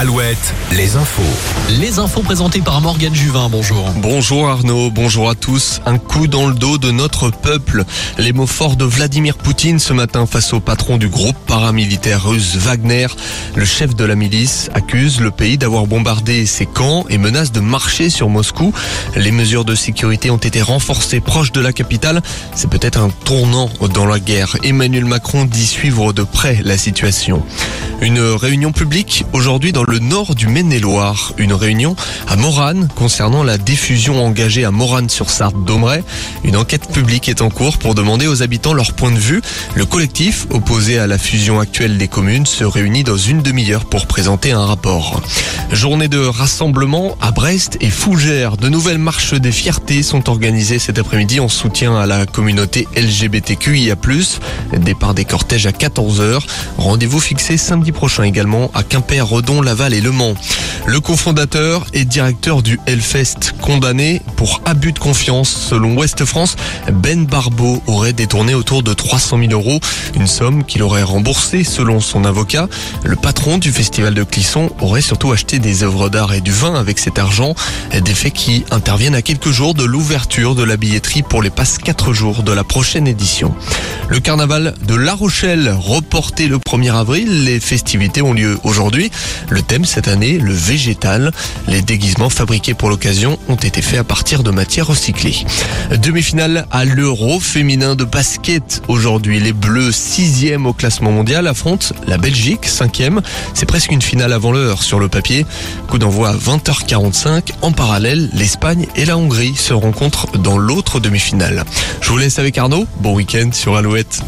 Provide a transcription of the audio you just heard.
Alouette, les infos. Les infos présentées par Morgane Juvin, bonjour. Bonjour Arnaud, bonjour à tous. Un coup dans le dos de notre peuple. Les mots forts de Vladimir Poutine ce matin face au patron du groupe paramilitaire russe Wagner. Le chef de la milice accuse le pays d'avoir bombardé ses camps et menace de marcher sur Moscou. Les mesures de sécurité ont été renforcées proche de la capitale. C'est peut-être un tournant dans la guerre. Emmanuel Macron dit suivre de près la situation. Une réunion publique aujourd'hui dans le nord du Maine-et-Loire. Une réunion à Morane concernant la diffusion engagée à Morane-sur-Sarthe-Domeray. Une enquête publique est en cours pour demander aux habitants leur point de vue. Le collectif opposé à la fusion actuelle des communes se réunit dans une demi-heure pour présenter un rapport. Journée de rassemblement à Brest et Fougères. De nouvelles marches des fiertés sont organisées cet après-midi en soutien à la communauté LGBTQIA+. Départ des cortèges à 14h. Rendez-vous fixé samedi prochain également à Quimper, Redon, Le cofondateur et directeur du Hellfest condamné pour abus de confiance. Selon Ouest France, Ben Barbeau aurait détourné autour de 300 000 euros, une somme qu'il aurait remboursée selon son avocat. Le patron du festival de Clisson aurait surtout acheté des œuvres d'art et du vin avec cet argent, des faits qui interviennent à quelques jours de l'ouverture de la billetterie pour les passes 4 jours de la prochaine édition. Le carnaval de La Rochelle reporté le 1er avril, les festivités ont lieu aujourd'hui. Thème cette année, le végétal. Les déguisements fabriqués pour l'occasion ont été faits à partir de matières recyclées. Demi-finale à l'Euro féminin de basket. Aujourd'hui, les Bleus, sixième au classement mondial, affrontent la Belgique, cinquième. C'est presque une finale avant l'heure sur le papier. Coup d'envoi à 20h45. En parallèle, l'Espagne et la Hongrie se rencontrent dans l'autre demi-finale. Je vous laisse avec Arnaud. Bon week-end sur Alouette.